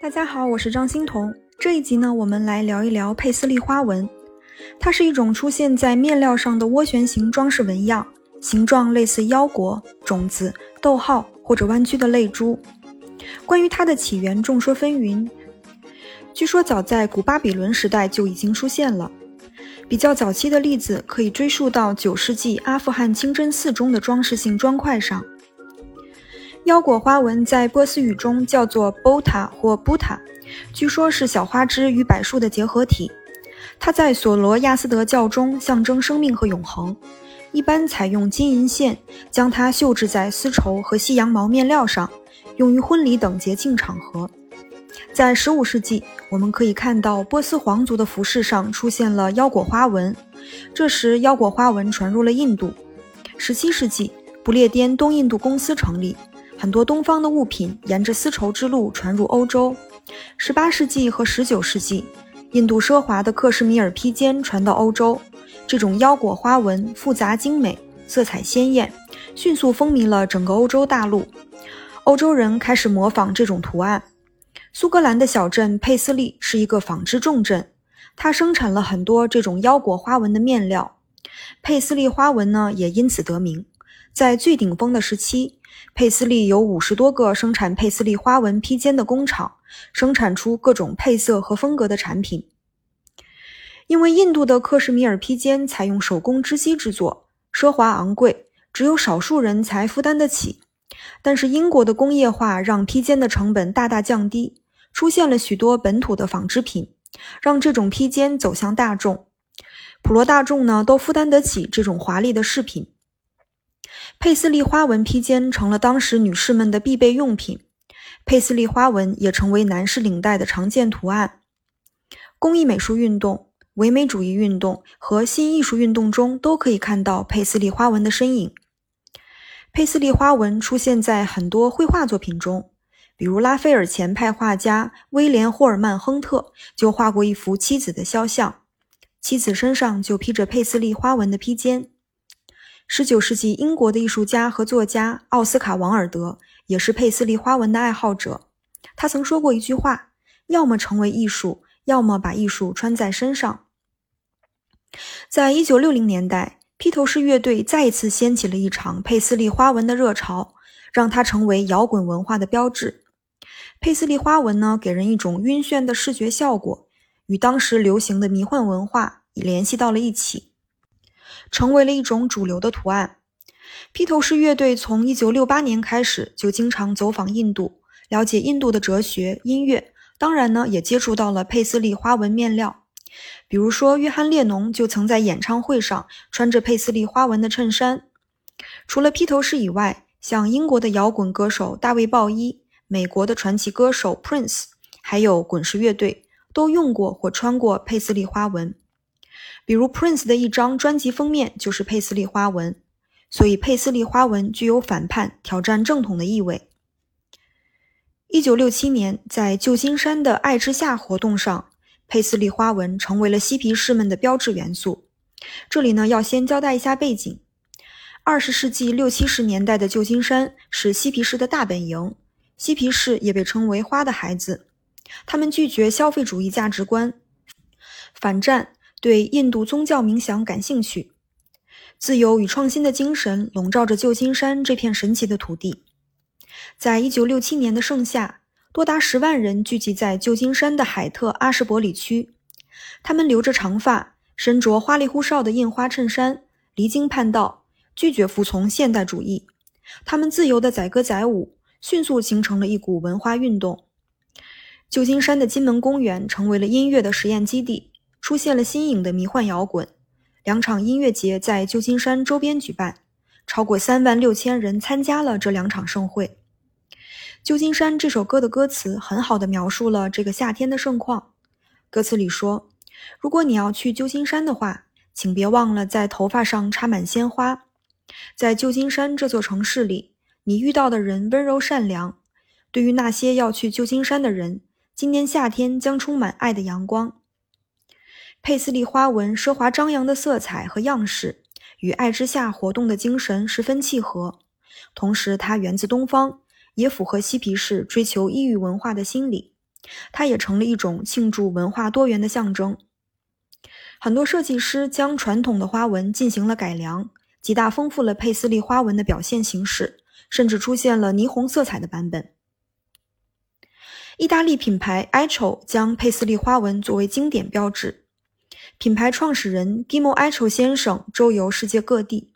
大家好，我是张欣彤。这一集呢，我们来聊一聊佩斯利花纹。它是一种出现在面料上的涡旋形装饰纹样，形状类似腰果、种子、逗号或者弯曲的泪珠。关于它的起源，众说纷纭。据说早在古巴比伦时代就已经出现了。比较早期的例子可以追溯到九世纪阿富汗清真寺中的装饰性砖块上。腰果花纹在波斯语中叫做 bota 或 buta，据说是小花枝与柏树的结合体。它在索罗亚斯德教中象征生命和永恒，一般采用金银线将它绣制在丝绸和西洋毛面料上，用于婚礼等节庆场合。在15世纪，我们可以看到波斯皇族的服饰上出现了腰果花纹，这时腰果花纹传入了印度。17世纪，不列颠东印度公司成立。很多东方的物品沿着丝绸之路传入欧洲。18世纪和19世纪，印度奢华的克什米尔披肩传到欧洲。这种腰果花纹复杂精美，色彩鲜艳，迅速风靡了整个欧洲大陆。欧洲人开始模仿这种图案。苏格兰的小镇佩斯利是一个纺织重镇，它生产了很多这种腰果花纹的面料。佩斯利花纹呢，也因此得名。在最顶峰的时期。佩斯利有五十多个生产佩斯利花纹披肩的工厂，生产出各种配色和风格的产品。因为印度的克什米尔披肩采用手工织机制作，奢华昂贵，只有少数人才负担得起。但是英国的工业化让披肩的成本大大降低，出现了许多本土的纺织品，让这种披肩走向大众。普罗大众呢，都负担得起这种华丽的饰品。佩斯利花纹披肩成了当时女士们的必备用品，佩斯利花纹也成为男士领带的常见图案。工艺美术运动、唯美主义运动和新艺术运动中都可以看到佩斯利花纹的身影。佩斯利花纹出现在很多绘画作品中，比如拉斐尔前派画家威廉·霍尔曼·亨特就画过一幅妻子的肖像，妻子身上就披着佩斯利花纹的披肩。十九世纪，英国的艺术家和作家奥斯卡·王尔德也是佩斯利花纹的爱好者。他曾说过一句话：“要么成为艺术，要么把艺术穿在身上。”在一九六零年代，披头士乐队再一次掀起了一场佩斯利花纹的热潮，让它成为摇滚文化的标志。佩斯利花纹呢，给人一种晕眩的视觉效果，与当时流行的迷幻文化联系到了一起。成为了一种主流的图案。披头士乐队从1968年开始就经常走访印度，了解印度的哲学、音乐，当然呢，也接触到了佩斯利花纹面料。比如说，约翰列侬就曾在演唱会上穿着佩斯利花纹的衬衫。除了披头士以外，像英国的摇滚歌手大卫鲍伊、美国的传奇歌手 Prince，还有滚石乐队，都用过或穿过佩斯利花纹。比如 Prince 的一张专辑封面就是佩斯利花纹，所以佩斯利花纹具有反叛、挑战正统的意味。一九六七年，在旧金山的爱之夏活动上，佩斯利花纹成为了嬉皮士们的标志元素。这里呢，要先交代一下背景：二十世纪六七十年代的旧金山是嬉皮士的大本营，嬉皮士也被称为“花的孩子”，他们拒绝消费主义价值观，反战。对印度宗教冥想感兴趣，自由与创新的精神笼罩着旧金山这片神奇的土地。在一九六七年的盛夏，多达十万人聚集在旧金山的海特阿什伯里区。他们留着长发，身着花里胡哨的印花衬衫，离经叛道，拒绝服从现代主义。他们自由的载歌载舞，迅速形成了一股文化运动。旧金山的金门公园成为了音乐的实验基地。出现了新颖的迷幻摇滚，两场音乐节在旧金山周边举办，超过三万六千人参加了这两场盛会。旧金山这首歌的歌词很好的描述了这个夏天的盛况。歌词里说：“如果你要去旧金山的话，请别忘了在头发上插满鲜花。在旧金山这座城市里，你遇到的人温柔善良。对于那些要去旧金山的人，今年夏天将充满爱的阳光。”佩斯利花纹奢华张扬的色彩和样式，与爱之夏活动的精神十分契合。同时，它源自东方，也符合嬉皮士追求异域文化的心理。它也成了一种庆祝文化多元的象征。很多设计师将传统的花纹进行了改良，极大丰富了佩斯利花纹的表现形式，甚至出现了霓虹色彩的版本。意大利品牌 Icho 将佩斯利花纹作为经典标志。品牌创始人 Gimo Icho 先生周游世界各地，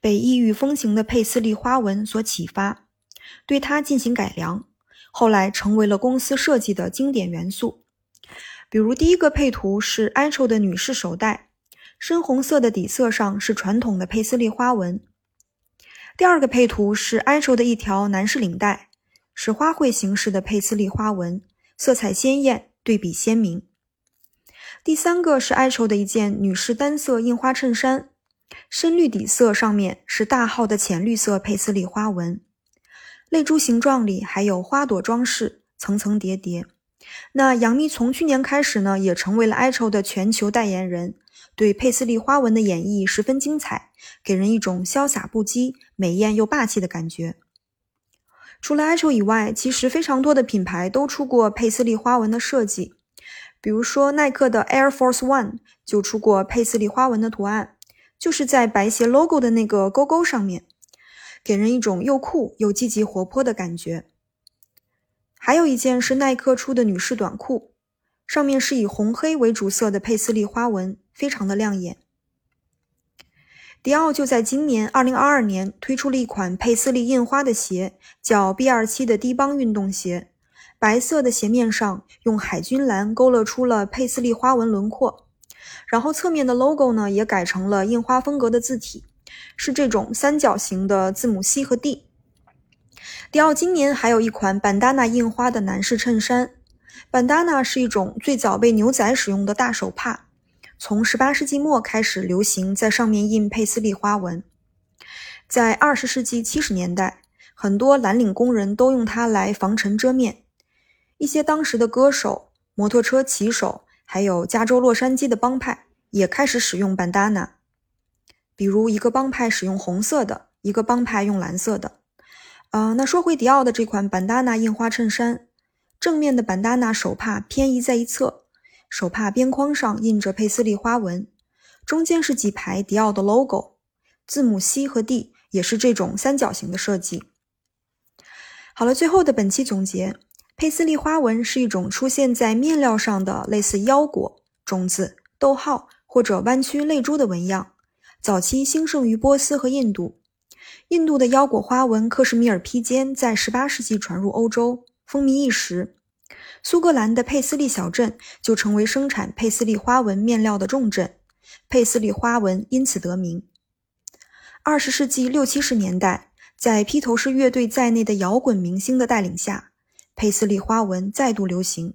被异域风情的佩斯利花纹所启发，对它进行改良，后来成为了公司设计的经典元素。比如，第一个配图是 Icho 的女士手袋，深红色的底色上是传统的佩斯利花纹；第二个配图是 Icho 的一条男士领带，是花卉形式的佩斯利花纹，色彩鲜艳，对比鲜明。第三个是哀愁的一件女士单色印花衬衫，深绿底色上面是大号的浅绿色佩斯利花纹，泪珠形状里还有花朵装饰，层层叠叠。那杨幂从去年开始呢，也成为了哀愁的全球代言人，对佩斯利花纹的演绎十分精彩，给人一种潇洒不羁、美艳又霸气的感觉。除了哀愁以外，其实非常多的品牌都出过佩斯利花纹的设计。比如说，耐克的 Air Force One 就出过佩斯利花纹的图案，就是在白鞋 logo 的那个勾勾上面，给人一种又酷又积极活泼的感觉。还有一件是耐克出的女士短裤，上面是以红黑为主色的佩斯利花纹，非常的亮眼。迪奥就在今年2022年推出了一款佩斯利印花的鞋，叫 B27 的低帮运动鞋。白色的鞋面上用海军蓝勾勒出了佩斯利花纹轮廓，然后侧面的 logo 呢也改成了印花风格的字体，是这种三角形的字母 C 和 D。迪奥今年还有一款班达纳印花的男士衬衫，班达纳是一种最早被牛仔使用的大手帕，从18世纪末开始流行在上面印佩斯利花纹，在20世纪70年代，很多蓝领工人都用它来防尘遮面。一些当时的歌手、摩托车骑手，还有加州洛杉矶的帮派也开始使用 bandana。比如，一个帮派使用红色的，一个帮派用蓝色的。啊，那说回迪奥的这款 bandana 印花衬衫，正面的 bandana 手帕偏移在一侧，手帕边框上印着佩斯利花纹，中间是几排迪奥的 logo，字母 C 和 D 也是这种三角形的设计。好了，最后的本期总结。佩斯利花纹是一种出现在面料上的类似腰果、种子、逗号或者弯曲泪珠的纹样，早期兴盛于波斯和印度。印度的腰果花纹克什米尔披肩在18世纪传入欧洲，风靡一时。苏格兰的佩斯利小镇就成为生产佩斯利花纹面料的重镇，佩斯利花纹因此得名。20世纪六七十年代，在披头士乐队在内的摇滚明星的带领下。佩斯利花纹再度流行，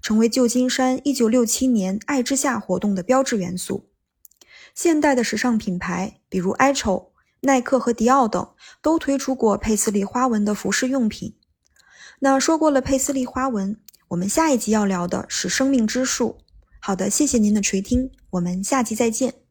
成为旧金山1967年“爱之夏”活动的标志元素。现代的时尚品牌，比如 Icho、耐克和迪奥等，都推出过佩斯利花纹的服饰用品。那说过了佩斯利花纹，我们下一集要聊的是生命之树。好的，谢谢您的垂听，我们下集再见。